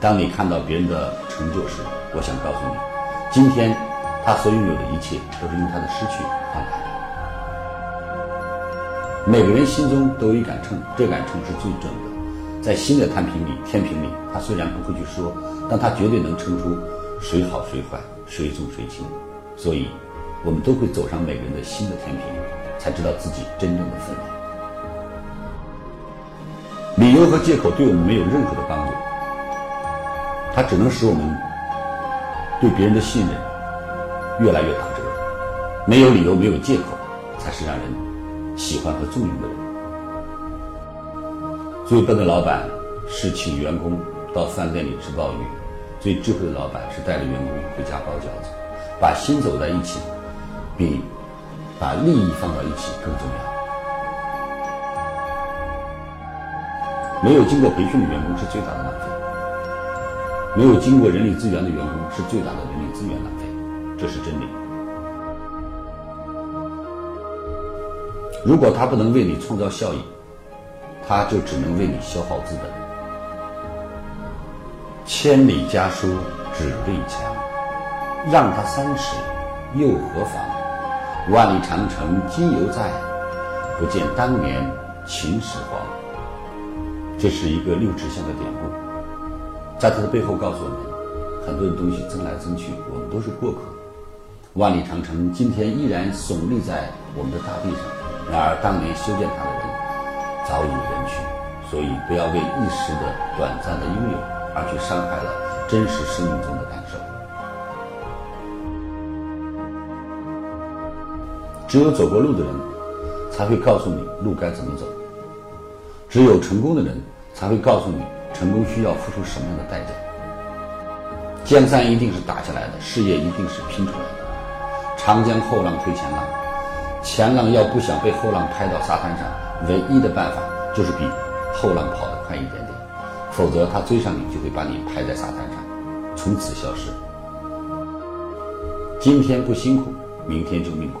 当你看到别人的成就时，我想告诉你，今天他所拥有的一切，都是用他的失去换来的。每个人心中都有一杆秤，这杆秤是最准的。在新的摊平里、天平里，他虽然不会去说，但他绝对能称出谁好谁坏，谁重谁轻。所以，我们都会走上每个人的新的天平，才知道自己真正的分量。理由和借口对我们没有任何的帮助，它只能使我们对别人的信任越来越打折。没有理由，没有借口，才是让人喜欢和重用的人。最笨的老板是请员工到饭店里吃鲍鱼，最智慧的老板是带着员工回家包饺子。把心走在一起，比把利益放到一起更重要。没有经过培训的员工是最大的浪费，没有经过人力资源的员工是最大的人力资源浪费，这是真理。如果他不能为你创造效益，他就只能为你消耗资本。千里家书只为墙，让他三尺又何妨？万里长城今犹在，不见当年秦始皇。这是一个六尺巷的典故，在他的背后告诉我们，很多的东西争来争去，我们都是过客。万里长城今天依然耸立在我们的大地上，然而当年修建它的人早已远去，所以不要为一时的短暂的拥有而去伤害了真实生命中的感受。只有走过路的人，才会告诉你路该怎么走。只有成功的人才会告诉你，成功需要付出什么样的代价。江山一定是打下来的，事业一定是拼出来的。长江后浪推前浪，前浪要不想被后浪拍到沙滩上，唯一的办法就是比后浪跑得快一点点，否则他追上你就会把你拍在沙滩上，从此消失。今天不辛苦，明天就命苦。